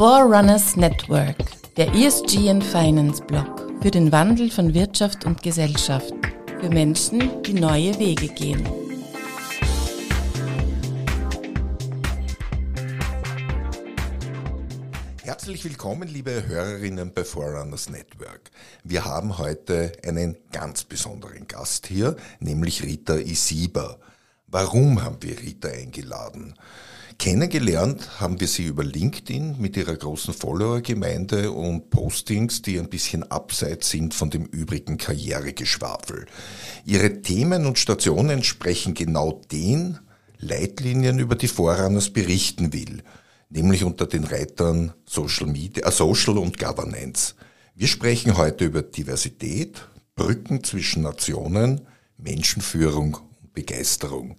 Forerunners Network, der ESG and Finance Blog für den Wandel von Wirtschaft und Gesellschaft, für Menschen, die neue Wege gehen. Herzlich willkommen, liebe Hörerinnen bei Forerunners Network. Wir haben heute einen ganz besonderen Gast hier, nämlich Rita Isiba. Warum haben wir Rita eingeladen? Kennengelernt haben wir sie über LinkedIn mit ihrer großen Follower-Gemeinde und Postings, die ein bisschen abseits sind von dem übrigen Karrieregeschwafel. Ihre Themen und Stationen entsprechen genau den Leitlinien, über die Vorrunners berichten will, nämlich unter den Reitern Social, Media, äh, Social und Governance. Wir sprechen heute über Diversität, Brücken zwischen Nationen, Menschenführung und Begeisterung.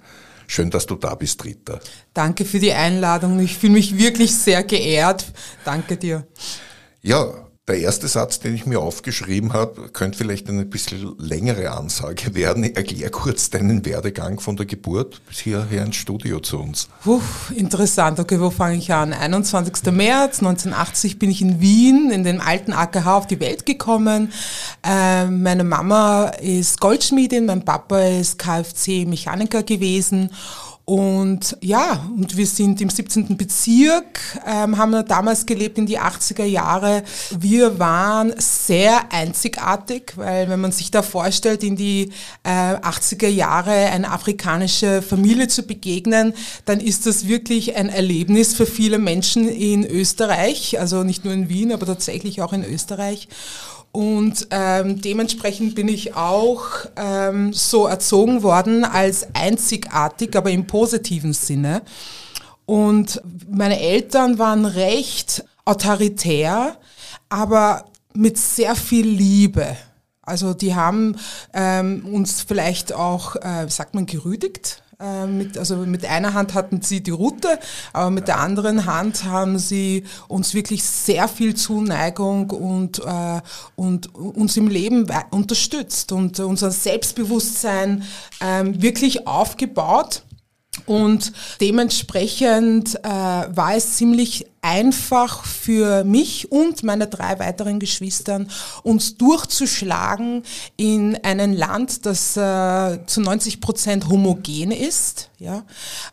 Schön, dass du da bist, Rita. Danke für die Einladung. Ich fühle mich wirklich sehr geehrt. Danke dir. Ja, der erste Satz, den ich mir aufgeschrieben habe, könnte vielleicht eine bisschen längere Ansage werden. Erklär kurz deinen Werdegang von der Geburt bis hierher ins Studio zu uns. Puh, interessant. Okay, wo fange ich an? 21. März 1980 bin ich in Wien, in den alten AKH auf die Welt gekommen. Äh, meine Mama ist Goldschmiedin, mein Papa ist Kfz-Mechaniker gewesen und ja, und wir sind im 17. Bezirk, ähm, haben wir damals gelebt in die 80er Jahre. Wir waren sehr einzigartig, weil wenn man sich da vorstellt, in die äh, 80er Jahre eine afrikanische Familie zu begegnen, dann ist das wirklich ein Erlebnis für viele Menschen in Österreich, also nicht nur in Wien, aber tatsächlich auch in Österreich. Und ähm, dementsprechend bin ich auch ähm, so erzogen worden als einzigartig, aber im positiven Sinne. Und meine Eltern waren recht autoritär, aber mit sehr viel Liebe. Also die haben ähm, uns vielleicht auch, äh, sagt man, gerüdigt. Äh, mit, also mit einer Hand hatten sie die Route, aber mit der anderen Hand haben sie uns wirklich sehr viel Zuneigung und, äh, und uns im Leben unterstützt und unser Selbstbewusstsein äh, wirklich aufgebaut. Und dementsprechend äh, war es ziemlich einfach für mich und meine drei weiteren Geschwistern, uns durchzuschlagen in ein Land, das äh, zu 90 Prozent homogen ist. Ja?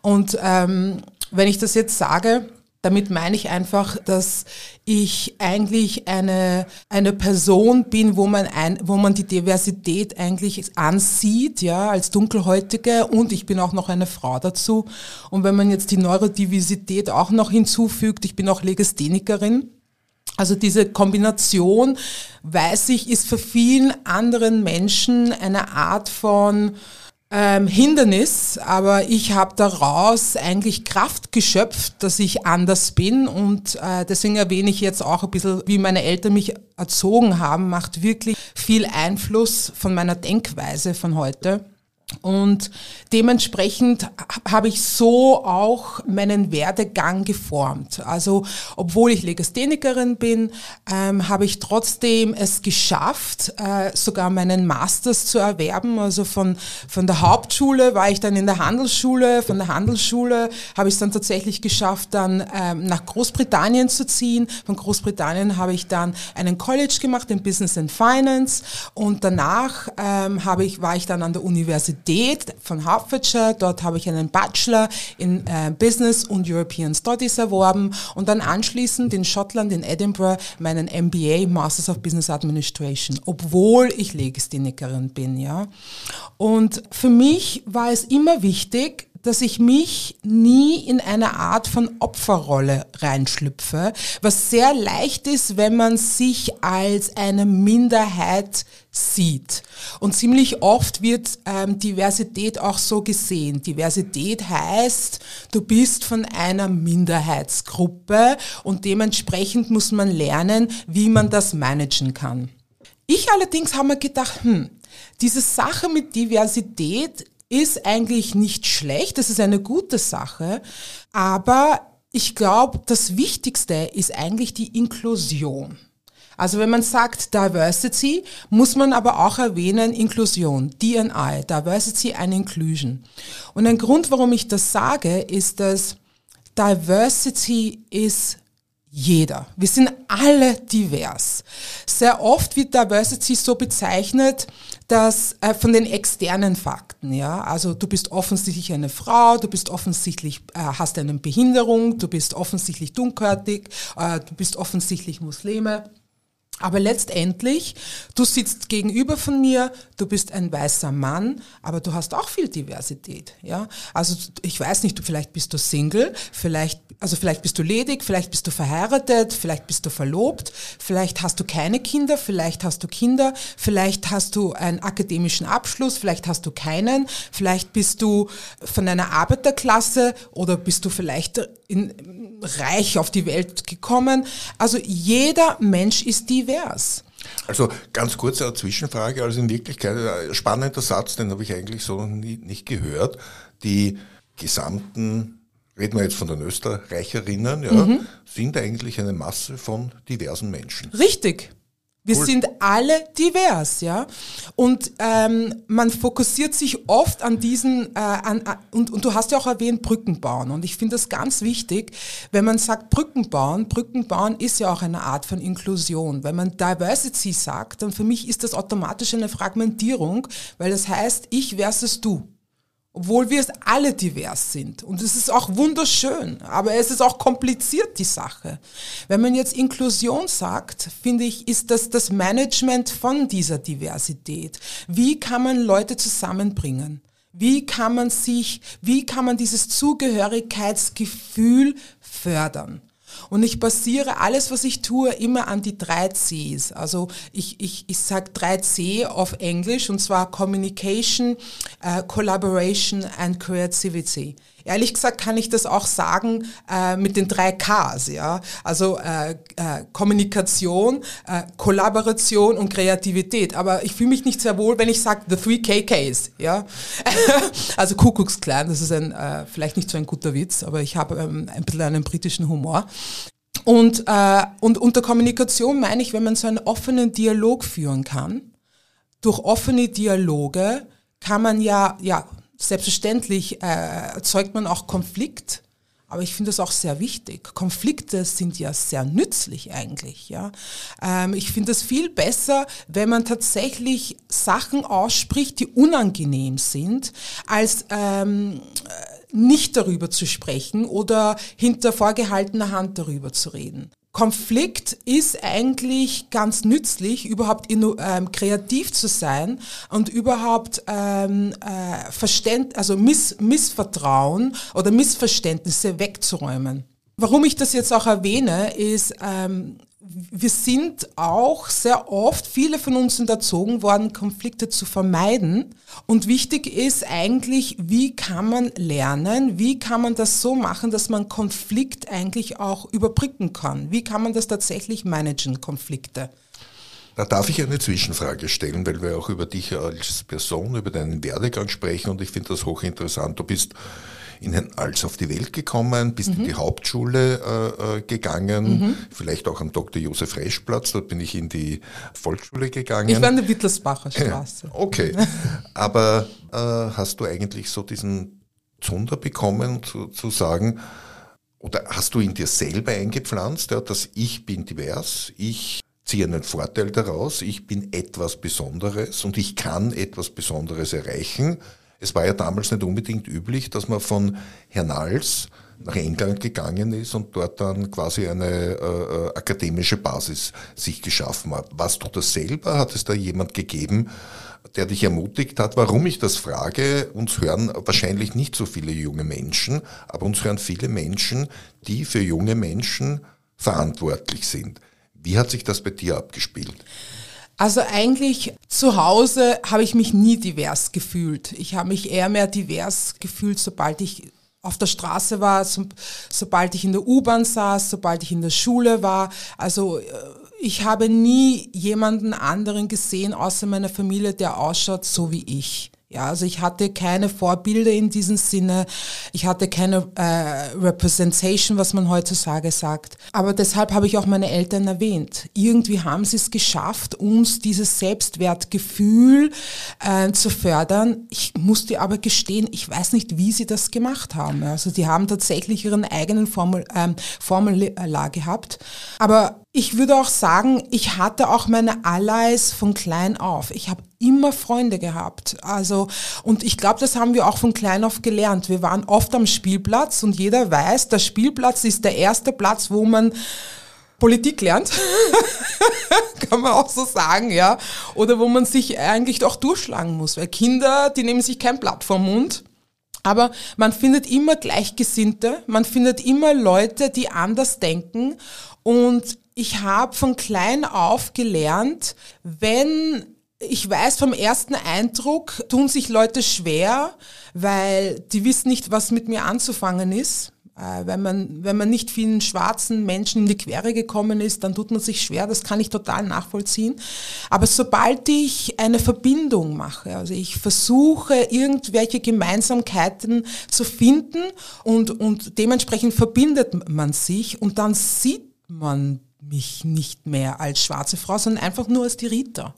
Und ähm, wenn ich das jetzt sage, damit meine ich einfach, dass ich eigentlich eine, eine Person bin, wo man, ein, wo man die Diversität eigentlich ansieht, ja, als Dunkelhäutige und ich bin auch noch eine Frau dazu. Und wenn man jetzt die Neurodiversität auch noch hinzufügt, ich bin auch Legasthenikerin, also diese Kombination, weiß ich, ist für vielen anderen Menschen eine Art von ähm, Hindernis, aber ich habe daraus eigentlich Kraft geschöpft, dass ich anders bin und äh, deswegen erwähne ich jetzt auch ein bisschen, wie meine Eltern mich erzogen haben, macht wirklich viel Einfluss von meiner Denkweise von heute. Und dementsprechend habe ich so auch meinen Werdegang geformt. Also obwohl ich Legasthenikerin bin, ähm, habe ich trotzdem es geschafft, äh, sogar meinen Masters zu erwerben. Also von, von der Hauptschule war ich dann in der Handelsschule, von der Handelsschule habe ich es dann tatsächlich geschafft, dann ähm, nach Großbritannien zu ziehen. Von Großbritannien habe ich dann einen College gemacht in Business and Finance und danach ähm, habe ich, war ich dann an der Universität Universität von Hertfordshire. Dort habe ich einen Bachelor in äh, Business und European Studies erworben und dann anschließend in Schottland, in Edinburgh, meinen MBA, Masters of Business Administration, obwohl ich Legisthenikerin bin, ja. Und für mich war es immer wichtig, dass ich mich nie in eine Art von Opferrolle reinschlüpfe, was sehr leicht ist, wenn man sich als eine Minderheit sieht. Und ziemlich oft wird ähm, Diversität auch so gesehen. Diversität heißt, du bist von einer Minderheitsgruppe und dementsprechend muss man lernen, wie man das managen kann. Ich allerdings habe mir gedacht, hm, diese Sache mit Diversität ist eigentlich nicht schlecht, das ist eine gute Sache, aber ich glaube, das Wichtigste ist eigentlich die Inklusion. Also wenn man sagt Diversity, muss man aber auch erwähnen Inklusion, DNI, Diversity and Inclusion. Und ein Grund, warum ich das sage, ist, dass Diversity ist jeder. Wir sind alle divers. Sehr oft wird Diversity so bezeichnet, dass äh, von den externen Fakten, ja, also du bist offensichtlich eine Frau, du bist offensichtlich äh, hast eine Behinderung, du bist offensichtlich dunkelhäutig, äh, du bist offensichtlich Muslime. Aber letztendlich, du sitzt gegenüber von mir, du bist ein weißer Mann, aber du hast auch viel Diversität, ja. Also ich weiß nicht, vielleicht bist du Single, vielleicht, also vielleicht bist du ledig, vielleicht bist du verheiratet, vielleicht bist du verlobt, vielleicht hast du keine Kinder, vielleicht hast du Kinder, vielleicht hast du einen akademischen Abschluss, vielleicht hast du keinen, vielleicht bist du von einer Arbeiterklasse oder bist du vielleicht in, reich auf die Welt gekommen. Also jeder Mensch ist divers. Also ganz kurz eine Zwischenfrage. Also in Wirklichkeit, ein spannender Satz, den habe ich eigentlich so nie, nicht gehört. Die gesamten, reden wir jetzt von den Österreicherinnen, ja, mhm. sind eigentlich eine Masse von diversen Menschen. Richtig. Wir cool. sind alle divers, ja. Und ähm, man fokussiert sich oft an diesen, äh, an, und, und du hast ja auch erwähnt, Brücken bauen. Und ich finde das ganz wichtig, wenn man sagt Brücken bauen, Brücken bauen ist ja auch eine Art von Inklusion. Wenn man Diversity sagt, dann für mich ist das automatisch eine Fragmentierung, weil das heißt, ich versus du obwohl wir es alle divers sind. Und es ist auch wunderschön, aber es ist auch kompliziert, die Sache. Wenn man jetzt Inklusion sagt, finde ich, ist das das Management von dieser Diversität. Wie kann man Leute zusammenbringen? Wie kann man sich, wie kann man dieses Zugehörigkeitsgefühl fördern? Und ich basiere alles, was ich tue, immer an die drei Cs. Also ich, ich, ich sage drei C auf Englisch und zwar Communication, uh, Collaboration and Creativity. Ehrlich gesagt kann ich das auch sagen äh, mit den drei Ks, ja. Also äh, äh, Kommunikation, äh, Kollaboration und Kreativität. Aber ich fühle mich nicht sehr wohl, wenn ich sage the three KKs, ja. also Kuckucksklan, das ist ein äh, vielleicht nicht so ein guter Witz, aber ich habe ähm, ein bisschen einen britischen Humor. Und, äh, und unter Kommunikation meine ich, wenn man so einen offenen Dialog führen kann, durch offene Dialoge kann man ja, ja, Selbstverständlich äh, erzeugt man auch Konflikt, aber ich finde das auch sehr wichtig. Konflikte sind ja sehr nützlich eigentlich. Ja, ähm, ich finde es viel besser, wenn man tatsächlich Sachen ausspricht, die unangenehm sind, als ähm, nicht darüber zu sprechen oder hinter vorgehaltener Hand darüber zu reden. Konflikt ist eigentlich ganz nützlich, überhaupt ähm, kreativ zu sein und überhaupt ähm, äh, Verständ also Miss Missvertrauen oder Missverständnisse wegzuräumen. Warum ich das jetzt auch erwähne, ist, ähm, wir sind auch sehr oft, viele von uns sind erzogen worden, Konflikte zu vermeiden. Und wichtig ist eigentlich, wie kann man lernen, wie kann man das so machen, dass man Konflikt eigentlich auch überbrücken kann? Wie kann man das tatsächlich managen, Konflikte? Da darf ich eine Zwischenfrage stellen, weil wir auch über dich als Person, über deinen Werdegang sprechen und ich finde das hochinteressant. Du bist in ein Als auf die Welt gekommen, bist mhm. in die Hauptschule äh, äh, gegangen, mhm. vielleicht auch am Dr. Josef Reschplatz, dort bin ich in die Volksschule gegangen. Ich war in der Wittelsbacher Straße. okay, aber äh, hast du eigentlich so diesen Zunder bekommen, zu, zu sagen, oder hast du in dir selber eingepflanzt, ja, dass ich bin divers, ich ziehe einen Vorteil daraus, ich bin etwas Besonderes und ich kann etwas Besonderes erreichen. Es war ja damals nicht unbedingt üblich, dass man von Hernals nach England gegangen ist und dort dann quasi eine äh, äh, akademische Basis sich geschaffen hat. Warst du das selber? Hat es da jemand gegeben, der dich ermutigt hat? Warum ich das frage, uns hören wahrscheinlich nicht so viele junge Menschen, aber uns hören viele Menschen, die für junge Menschen verantwortlich sind. Wie hat sich das bei dir abgespielt? Also eigentlich zu Hause habe ich mich nie divers gefühlt. Ich habe mich eher mehr divers gefühlt, sobald ich auf der Straße war, so, sobald ich in der U-Bahn saß, sobald ich in der Schule war. Also äh, ich habe nie jemanden anderen gesehen außer meiner Familie, der ausschaut so wie ich. Ja, also ich hatte keine Vorbilder in diesem Sinne. Ich hatte keine äh, Representation, was man heutzutage sagt. Aber deshalb habe ich auch meine Eltern erwähnt. Irgendwie haben sie es geschafft, uns dieses Selbstwertgefühl äh, zu fördern. Ich musste aber gestehen, ich weiß nicht, wie sie das gemacht haben. Also die haben tatsächlich ihren eigenen Formul, ähm, Formular gehabt. Aber ich würde auch sagen, ich hatte auch meine Allies von klein auf. Ich habe immer Freunde gehabt. Also, und ich glaube, das haben wir auch von klein auf gelernt. Wir waren oft am Spielplatz und jeder weiß, der Spielplatz ist der erste Platz, wo man Politik lernt, kann man auch so sagen, ja. Oder wo man sich eigentlich auch durchschlagen muss, weil Kinder, die nehmen sich kein Blatt vom Mund. Aber man findet immer Gleichgesinnte, man findet immer Leute, die anders denken. Und ich habe von klein auf gelernt, wenn ich weiß vom ersten Eindruck, tun sich Leute schwer, weil die wissen nicht, was mit mir anzufangen ist. Äh, wenn man, wenn man nicht vielen schwarzen Menschen in die Quere gekommen ist, dann tut man sich schwer, das kann ich total nachvollziehen. Aber sobald ich eine Verbindung mache, also ich versuche irgendwelche Gemeinsamkeiten zu finden und, und dementsprechend verbindet man sich und dann sieht man mich nicht mehr als schwarze Frau, sondern einfach nur als die Rita.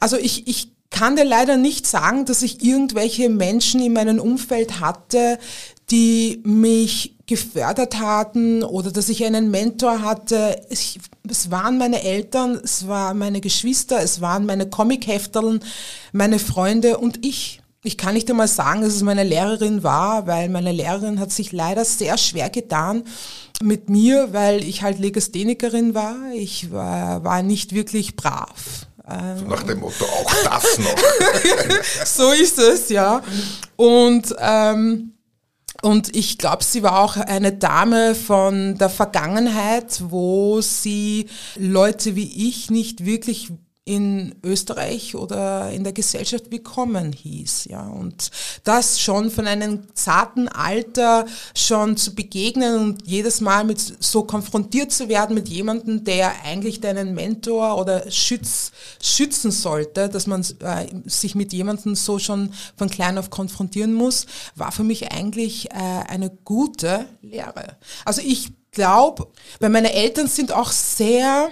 Also ich, ich kann dir leider nicht sagen, dass ich irgendwelche Menschen in meinem Umfeld hatte, die mich gefördert hatten oder dass ich einen Mentor hatte. Ich, es waren meine Eltern, es waren meine Geschwister, es waren meine Comichefteln, meine Freunde und ich. Ich kann nicht einmal sagen, dass es meine Lehrerin war, weil meine Lehrerin hat sich leider sehr schwer getan mit mir, weil ich halt Legasthenikerin war. Ich war, war nicht wirklich brav. So nach dem Motto, auch das noch. so ist es, ja. Und, ähm, und ich glaube, sie war auch eine Dame von der Vergangenheit, wo sie Leute wie ich nicht wirklich in Österreich oder in der Gesellschaft willkommen hieß. Ja. Und das schon von einem zarten Alter schon zu begegnen und jedes Mal mit so konfrontiert zu werden mit jemandem, der eigentlich deinen Mentor oder schütz, schützen sollte, dass man äh, sich mit jemandem so schon von klein auf konfrontieren muss, war für mich eigentlich äh, eine gute Lehre. Also ich glaube, weil meine Eltern sind auch sehr,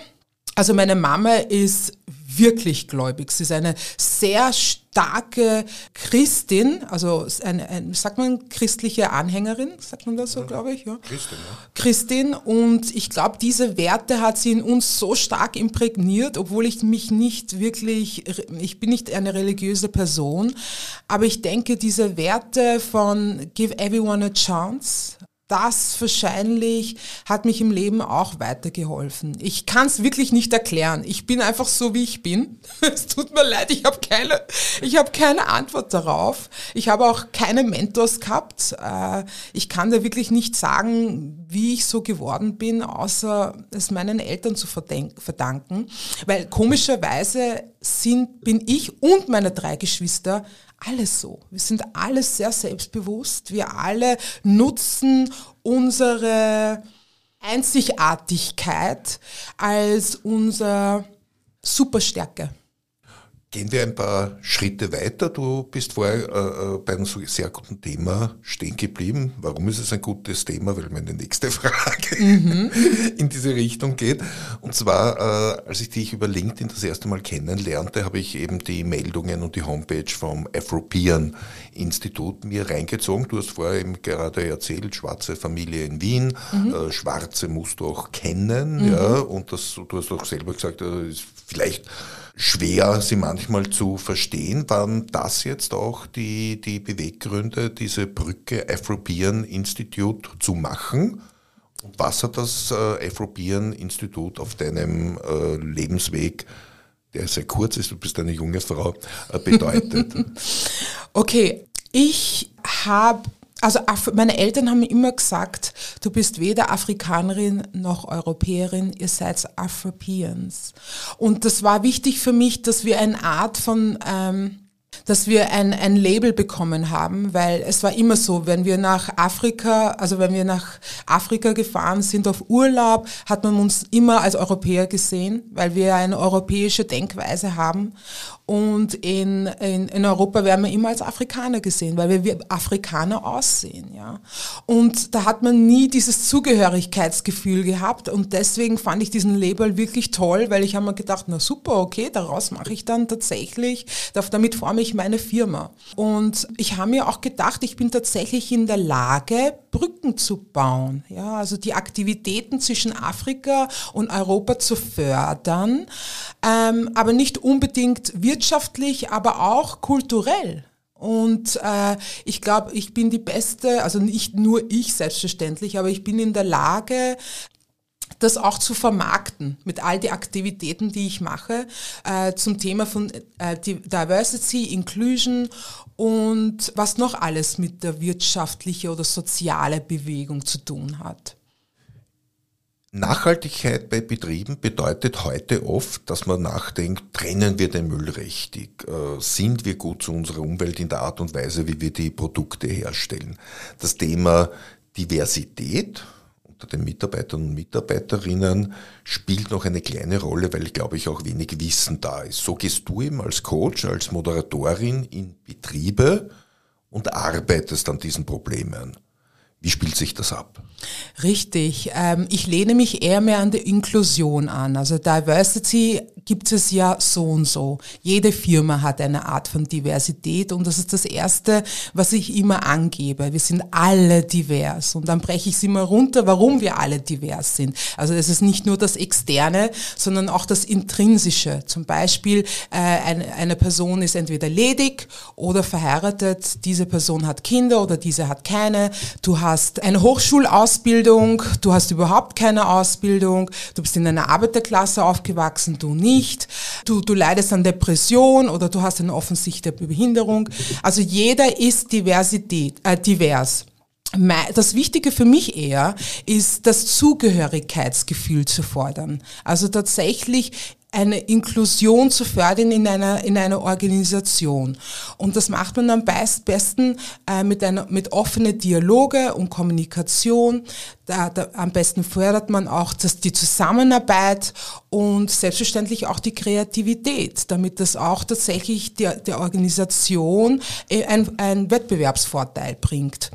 also meine Mama ist wirklich gläubig. Sie ist eine sehr starke Christin, also eine, eine sagt man christliche Anhängerin, sagt man das so, glaube ich, ja. Christin, ja. Christin und ich glaube, diese Werte hat sie in uns so stark imprägniert, obwohl ich mich nicht wirklich, ich bin nicht eine religiöse Person, aber ich denke, diese Werte von give everyone a chance, das wahrscheinlich hat mich im Leben auch weitergeholfen. Ich kann es wirklich nicht erklären. Ich bin einfach so, wie ich bin. Es tut mir leid, ich habe keine, ich keine Antwort darauf. Ich habe auch keine Mentors gehabt. Äh, ich kann da wirklich nicht sagen, wie ich so geworden bin, außer es meinen Eltern zu verdanken. Weil komischerweise sind, bin ich und meine drei Geschwister alles so. Wir sind alle sehr selbstbewusst. Wir alle nutzen unsere Einzigartigkeit als unsere Superstärke. Gehen wir ein paar Schritte weiter. Du bist vorher äh, äh, bei einem sehr guten Thema stehen geblieben. Warum ist es ein gutes Thema? Weil meine nächste Frage mhm. in diese Richtung geht. Und zwar, äh, als ich dich über LinkedIn das erste Mal kennenlernte, habe ich eben die Meldungen und die Homepage vom Afropean Institut mir reingezogen. Du hast vorher eben gerade erzählt, schwarze Familie in Wien, mhm. äh, Schwarze musst du auch kennen, mhm. ja, und das, du hast auch selber gesagt, das ist vielleicht schwer, sie manchmal zu verstehen. Waren das jetzt auch die, die Beweggründe, diese Brücke Afropean Institute zu machen? Was hat das äh, Afropean Institut auf deinem äh, Lebensweg, der sehr kurz ist, du bist eine junge Frau, äh, bedeutet? okay, ich habe also meine Eltern haben immer gesagt, du bist weder Afrikanerin noch Europäerin, ihr seid Afropeans. Und das war wichtig für mich, dass wir eine Art von ähm, dass wir ein, ein Label bekommen haben, weil es war immer so, wenn wir nach Afrika, also wenn wir nach Afrika gefahren sind auf Urlaub, hat man uns immer als Europäer gesehen, weil wir eine europäische Denkweise haben. Und in, in, in Europa werden wir immer als Afrikaner gesehen, weil wir wie Afrikaner aussehen. Ja. Und da hat man nie dieses Zugehörigkeitsgefühl gehabt. Und deswegen fand ich diesen Label wirklich toll, weil ich habe mir gedacht, na super, okay, daraus mache ich dann tatsächlich, damit forme ich meine Firma. Und ich habe mir auch gedacht, ich bin tatsächlich in der Lage, Brücken zu bauen. Ja, also die Aktivitäten zwischen Afrika und Europa zu fördern, ähm, aber nicht unbedingt wirtschaftlich, aber auch kulturell. Und äh, ich glaube, ich bin die Beste, also nicht nur ich selbstverständlich, aber ich bin in der Lage, das auch zu vermarkten mit all die Aktivitäten, die ich mache äh, zum Thema von äh, Diversity, Inclusion und was noch alles mit der wirtschaftlichen oder sozialen Bewegung zu tun hat. Nachhaltigkeit bei Betrieben bedeutet heute oft, dass man nachdenkt, trennen wir den Müll richtig? Äh, sind wir gut zu unserer Umwelt in der Art und Weise, wie wir die Produkte herstellen? Das Thema Diversität unter den Mitarbeitern und Mitarbeiterinnen spielt noch eine kleine Rolle, weil, glaube ich, auch wenig Wissen da ist. So gehst du eben als Coach, als Moderatorin in Betriebe und arbeitest an diesen Problemen. Wie spielt sich das ab? Richtig. Ähm, ich lehne mich eher mehr an der Inklusion an. Also Diversity gibt es ja so und so. Jede Firma hat eine Art von Diversität und das ist das Erste, was ich immer angebe. Wir sind alle divers und dann breche ich es immer runter, warum wir alle divers sind. Also es ist nicht nur das Externe, sondern auch das Intrinsische. Zum Beispiel äh, eine, eine Person ist entweder ledig oder verheiratet, diese Person hat Kinder oder diese hat keine. Du hast eine Hochschulausbildung, du hast überhaupt keine Ausbildung, du bist in einer Arbeiterklasse aufgewachsen, du nicht nicht, du, du leidest an Depression oder du hast eine offensichtliche Behinderung. Also jeder ist Diversität, äh, divers. Das Wichtige für mich eher ist, das Zugehörigkeitsgefühl zu fordern. Also tatsächlich eine Inklusion zu fördern in einer, in einer Organisation. Und das macht man am besten äh, mit, mit offenen Dialoge und Kommunikation. Da, da, am besten fördert man auch das, die Zusammenarbeit und selbstverständlich auch die Kreativität, damit das auch tatsächlich der, der Organisation äh, ein, ein Wettbewerbsvorteil bringt.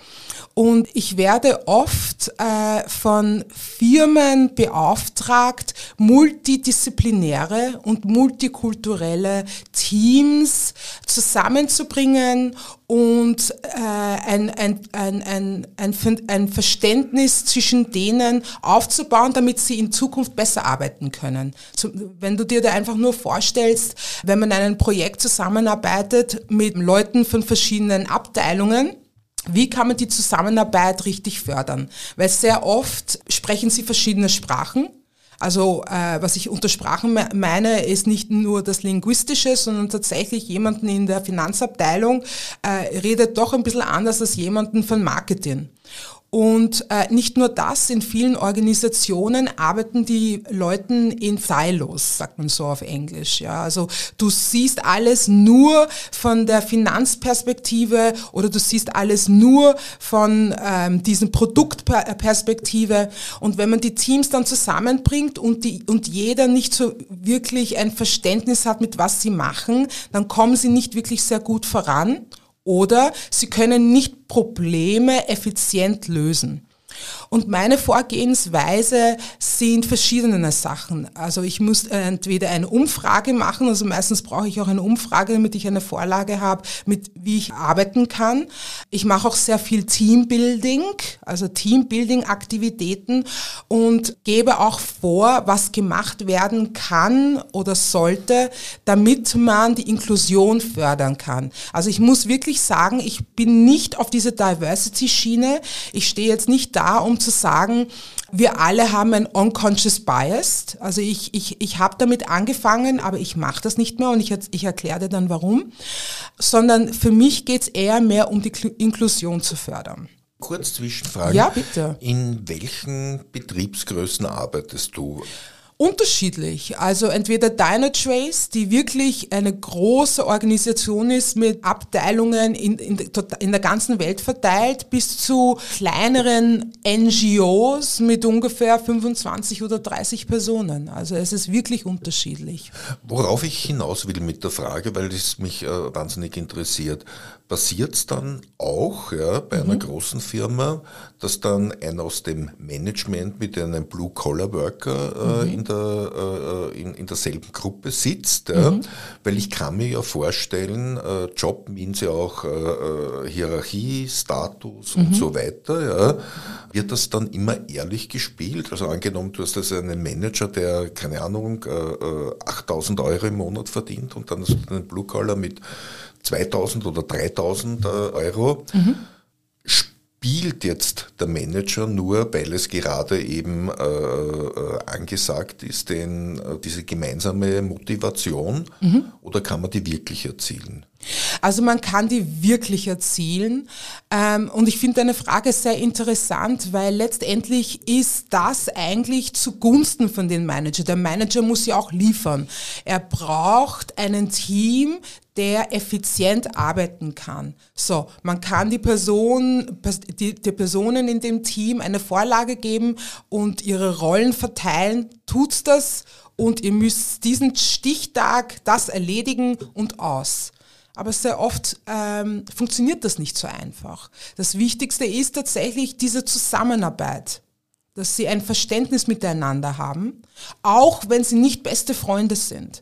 Und ich werde oft äh, von Firmen beauftragt, multidisziplinäre und multikulturelle Teams zusammenzubringen und äh, ein, ein, ein, ein, ein, ein Verständnis zwischen denen aufzubauen, damit sie in Zukunft besser arbeiten können. So, wenn du dir da einfach nur vorstellst, wenn man ein Projekt zusammenarbeitet mit Leuten von verschiedenen Abteilungen, wie kann man die Zusammenarbeit richtig fördern? Weil sehr oft sprechen sie verschiedene Sprachen. Also äh, was ich unter Sprachen meine, ist nicht nur das Linguistische, sondern tatsächlich jemanden in der Finanzabteilung äh, redet doch ein bisschen anders als jemanden von Marketing. Und äh, nicht nur das, in vielen Organisationen arbeiten die Leuten in Silos, sagt man so auf Englisch. Ja. Also du siehst alles nur von der Finanzperspektive oder du siehst alles nur von ähm, diesen Produktperspektive. Und wenn man die Teams dann zusammenbringt und, die, und jeder nicht so wirklich ein Verständnis hat, mit was sie machen, dann kommen sie nicht wirklich sehr gut voran oder sie können nicht Probleme effizient lösen. Und meine Vorgehensweise sind verschiedene Sachen. Also ich muss entweder eine Umfrage machen, also meistens brauche ich auch eine Umfrage, damit ich eine Vorlage habe, mit wie ich arbeiten kann. Ich mache auch sehr viel Teambuilding, also Teambuilding-Aktivitäten und gebe auch vor, was gemacht werden kann oder sollte, damit man die Inklusion fördern kann. Also ich muss wirklich sagen, ich bin nicht auf diese Diversity-Schiene. Ich stehe jetzt nicht da, um zu sagen, wir alle haben ein unconscious bias. Also ich, ich, ich habe damit angefangen, aber ich mache das nicht mehr und ich, ich erkläre dir dann warum. Sondern für mich geht es eher mehr um die Inklusion zu fördern. Kurz Zwischenfrage. Ja, bitte. In welchen Betriebsgrößen arbeitest du? Unterschiedlich. Also entweder Dynatrace, die wirklich eine große Organisation ist mit Abteilungen in, in, in, der ganzen Welt verteilt, bis zu kleineren NGOs mit ungefähr 25 oder 30 Personen. Also es ist wirklich unterschiedlich. Worauf ich hinaus will mit der Frage, weil es mich äh, wahnsinnig interessiert, passiert es dann auch ja, bei mhm. einer großen Firma, dass dann einer aus dem Management mit einem Blue-Collar-Worker äh, mhm. in, der, äh, in, in derselben Gruppe sitzt? Ja? Mhm. Weil ich kann mir ja vorstellen, äh, Job means ja auch äh, äh, Hierarchie, Status und mhm. so weiter. Ja? Wird das dann immer ehrlich gespielt? Also angenommen, du hast also einen Manager, der, keine Ahnung, 8000 Euro im Monat verdient und dann hast du einen Blue-Collar mit 2000 oder 3000 äh, Euro. Mhm. Spielt jetzt der Manager nur, weil es gerade eben äh, äh, angesagt ist, denn äh, diese gemeinsame Motivation mhm. oder kann man die wirklich erzielen? Also man kann die wirklich erzielen. Ähm, und ich finde deine Frage sehr interessant, weil letztendlich ist das eigentlich zugunsten von den Manager. Der Manager muss ja auch liefern. Er braucht einen Team, der effizient arbeiten kann. So, man kann die Person, die, die Personen in dem Team eine Vorlage geben und ihre Rollen verteilen, tut's das und ihr müsst diesen Stichtag das erledigen und aus. Aber sehr oft ähm, funktioniert das nicht so einfach. Das Wichtigste ist tatsächlich diese Zusammenarbeit, dass sie ein Verständnis miteinander haben, auch wenn sie nicht beste Freunde sind.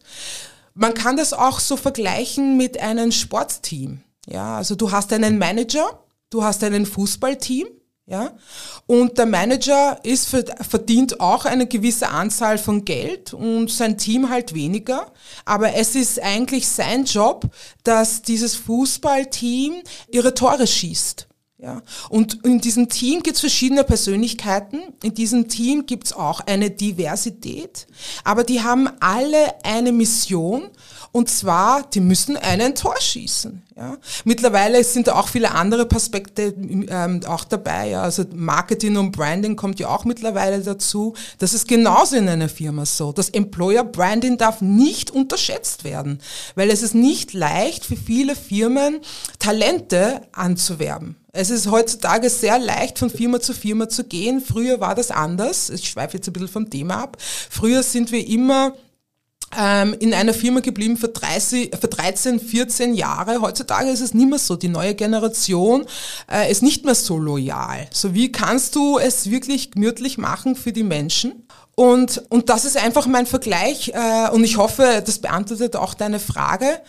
Man kann das auch so vergleichen mit einem Sportteam. Ja, also du hast einen Manager, du hast einen Fußballteam, ja, und der Manager ist verdient auch eine gewisse Anzahl von Geld und sein Team halt weniger. Aber es ist eigentlich sein Job, dass dieses Fußballteam ihre Tore schießt. Ja, und in diesem Team gibt es verschiedene Persönlichkeiten. In diesem Team gibt es auch eine Diversität, aber die haben alle eine Mission und zwar, die müssen einen Tor schießen. Ja. Mittlerweile sind da auch viele andere Aspekte ähm, auch dabei. Ja. Also Marketing und Branding kommt ja auch mittlerweile dazu. Das ist genauso in einer Firma so. Das Employer Branding darf nicht unterschätzt werden, weil es ist nicht leicht für viele Firmen, Talente anzuwerben. Es ist heutzutage sehr leicht, von Firma zu Firma zu gehen. Früher war das anders. Ich schweife jetzt ein bisschen vom Thema ab. Früher sind wir immer in einer Firma geblieben für, 30, für 13, 14 Jahre. Heutzutage ist es nicht mehr so. Die neue Generation äh, ist nicht mehr so loyal. So wie kannst du es wirklich gemütlich machen für die Menschen? Und, und das ist einfach mein Vergleich äh, und ich hoffe, das beantwortet auch deine Frage.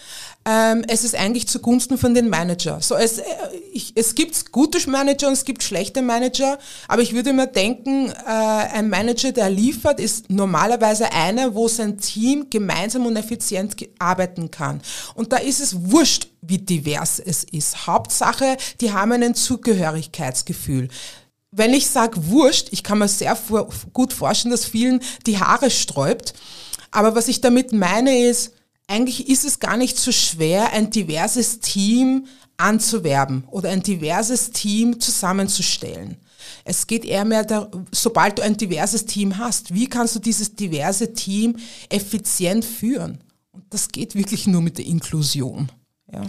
Ähm, es ist eigentlich zugunsten von den Manager. So, es, äh, ich, es gibt gute Manager und es gibt schlechte Manager, aber ich würde mir denken, äh, ein Manager, der liefert, ist normalerweise einer, wo sein Team gemeinsam und effizient arbeiten kann. Und da ist es wurscht, wie divers es ist. Hauptsache, die haben ein Zugehörigkeitsgefühl wenn ich sage wurscht, ich kann mir sehr gut vorstellen, dass vielen die Haare sträubt. Aber was ich damit meine ist, eigentlich ist es gar nicht so schwer, ein diverses Team anzuwerben oder ein diverses Team zusammenzustellen. Es geht eher mehr, da, sobald du ein diverses Team hast, wie kannst du dieses diverse Team effizient führen? Und das geht wirklich nur mit der Inklusion. Ja.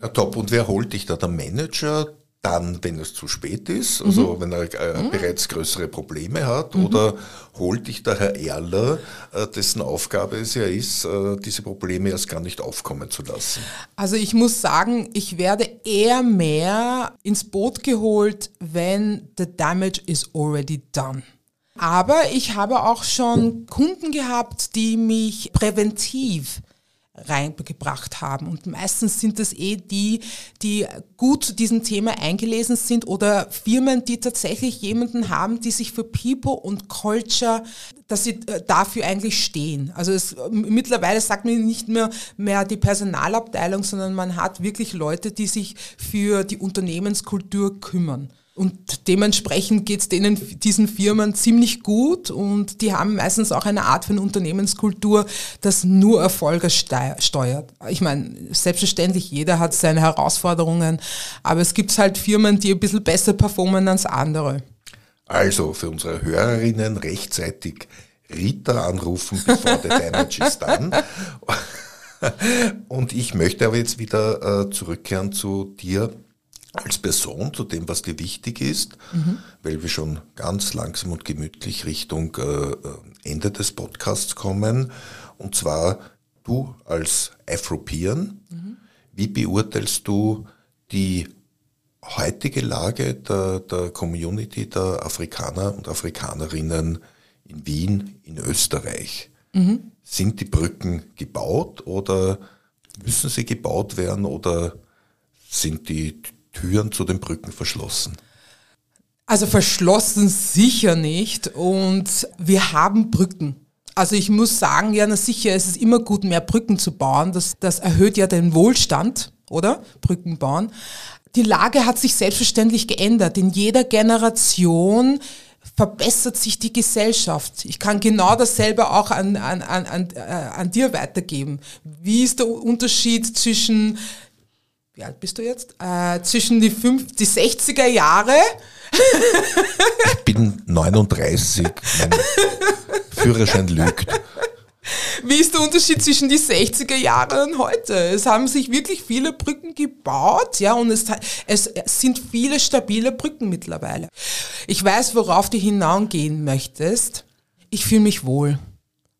Ja, top. Und wer holt dich da? Der Manager, dann, wenn es zu spät ist, also mhm. wenn er äh, mhm. bereits größere Probleme hat, mhm. oder holt dich der Herr Erler, äh, dessen Aufgabe es ja ist, äh, diese Probleme erst gar nicht aufkommen zu lassen? Also ich muss sagen, ich werde eher mehr ins Boot geholt, wenn the damage is already done. Aber ich habe auch schon Kunden gehabt, die mich präventiv reingebracht haben. Und meistens sind es eh die, die gut zu diesem Thema eingelesen sind oder Firmen, die tatsächlich jemanden haben, die sich für People und Culture, dass sie äh, dafür eigentlich stehen. Also es, mittlerweile sagt man nicht mehr, mehr die Personalabteilung, sondern man hat wirklich Leute, die sich für die Unternehmenskultur kümmern. Und dementsprechend geht es denen, diesen Firmen ziemlich gut und die haben meistens auch eine Art von Unternehmenskultur, das nur Erfolge steuert. Ich meine, selbstverständlich, jeder hat seine Herausforderungen, aber es gibt halt Firmen, die ein bisschen besser performen als andere. Also für unsere Hörerinnen rechtzeitig Rita anrufen, bevor the damage is done. Und ich möchte aber jetzt wieder äh, zurückkehren zu dir als Person, zu dem, was dir wichtig ist, mhm. weil wir schon ganz langsam und gemütlich Richtung äh, Ende des Podcasts kommen. Und zwar du als Afropian, mhm. wie beurteilst du die heutige Lage der, der Community der Afrikaner und Afrikanerinnen in Wien, in Österreich? Mhm. Sind die Brücken gebaut oder müssen sie gebaut werden oder sind die Türen zu den Brücken verschlossen? Also verschlossen sicher nicht und wir haben Brücken. Also ich muss sagen, ja, na sicher, es ist immer gut, mehr Brücken zu bauen. Das, das erhöht ja den Wohlstand, oder? Brücken bauen. Die Lage hat sich selbstverständlich geändert. In jeder Generation verbessert sich die Gesellschaft. Ich kann genau dasselbe auch an, an, an, an, äh, an dir weitergeben. Wie ist der Unterschied zwischen wie alt bist du jetzt? Äh, zwischen die, fünf, die 60er Jahre. ich bin 39, mein Führerschein lügt. Wie ist der Unterschied zwischen die 60er Jahre und heute? Es haben sich wirklich viele Brücken gebaut, ja, und es, es sind viele stabile Brücken mittlerweile. Ich weiß, worauf du hinausgehen möchtest. Ich fühle mich wohl.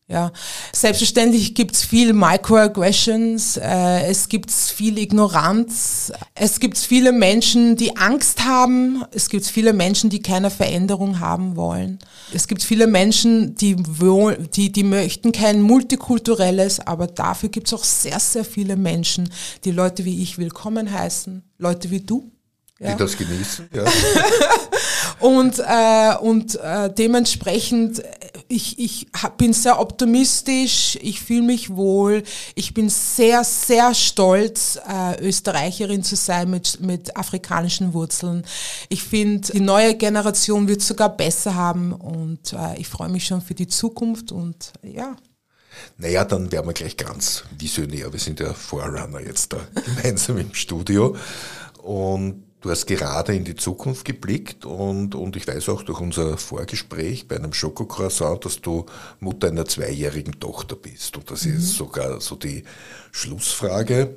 Ja, selbstverständlich gibt's viel Microaggressions, äh, es gibt viel Ignoranz, es gibt viele Menschen, die Angst haben, es gibt viele Menschen, die keine Veränderung haben wollen. Es gibt viele Menschen, die, die, die möchten kein multikulturelles, aber dafür gibt's auch sehr, sehr viele Menschen, die Leute wie ich willkommen heißen, Leute wie du. Ja. Die das genießen, ja. und äh, und äh, dementsprechend ich, ich bin sehr optimistisch, ich fühle mich wohl, ich bin sehr, sehr stolz, äh, Österreicherin zu sein mit, mit afrikanischen Wurzeln. Ich finde, die neue Generation wird sogar besser haben und äh, ich freue mich schon für die Zukunft und ja. Naja, dann werden wir gleich ganz visionär. Wir sind ja Vorrunner jetzt da gemeinsam im Studio. Und Du hast gerade in die Zukunft geblickt und, und ich weiß auch durch unser Vorgespräch bei einem Schokocroissant, dass du Mutter einer zweijährigen Tochter bist. Und das mhm. ist sogar so die Schlussfrage.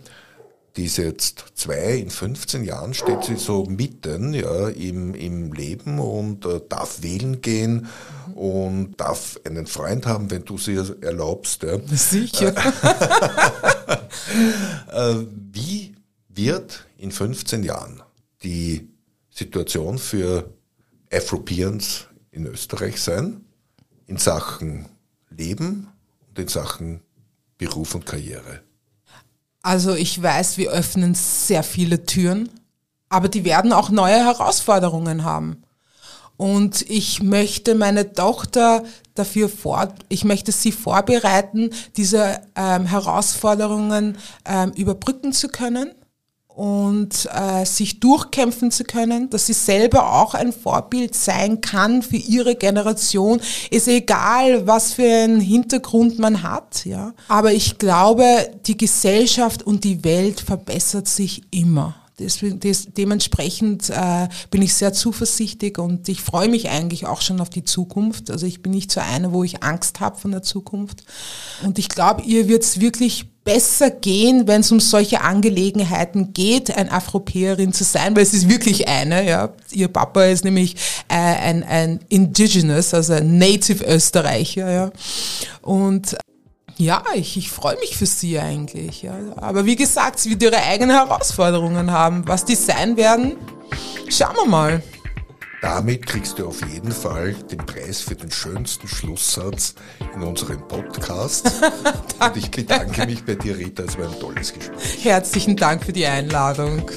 Die ist jetzt zwei, in 15 Jahren steht sie so mitten ja, im, im Leben und äh, darf wählen gehen und darf einen Freund haben, wenn du sie erlaubst. Ja. Sicher. äh, wie wird in 15 Jahren die Situation für Afropeans in Österreich sein, in Sachen Leben und in Sachen Beruf und Karriere? Also ich weiß, wir öffnen sehr viele Türen, aber die werden auch neue Herausforderungen haben. Und ich möchte meine Tochter dafür vor, ich möchte sie vorbereiten, diese ähm, Herausforderungen ähm, überbrücken zu können und äh, sich durchkämpfen zu können, dass sie selber auch ein Vorbild sein kann für ihre Generation. Ist egal, was für einen Hintergrund man hat, ja. Aber ich glaube, die Gesellschaft und die Welt verbessert sich immer. Deswegen, des, dementsprechend äh, bin ich sehr zuversichtlich und ich freue mich eigentlich auch schon auf die Zukunft. Also ich bin nicht so eine, wo ich Angst habe von der Zukunft. Und ich glaube, ihr wird es wirklich besser gehen, wenn es um solche Angelegenheiten geht, ein Afropäerin zu sein, weil es ist wirklich eine. Ja. Ihr Papa ist nämlich äh, ein, ein Indigenous, also ein Native Österreicher. Ja. Und ja, ich, ich freue mich für sie eigentlich. Ja. Aber wie gesagt, sie wird ihre eigenen Herausforderungen haben. Was die sein werden, schauen wir mal. Damit kriegst du auf jeden Fall den Preis für den schönsten Schlusssatz in unserem Podcast. Und ich bedanke mich bei dir, Rita. Es war ein tolles Gespräch. Herzlichen Dank für die Einladung.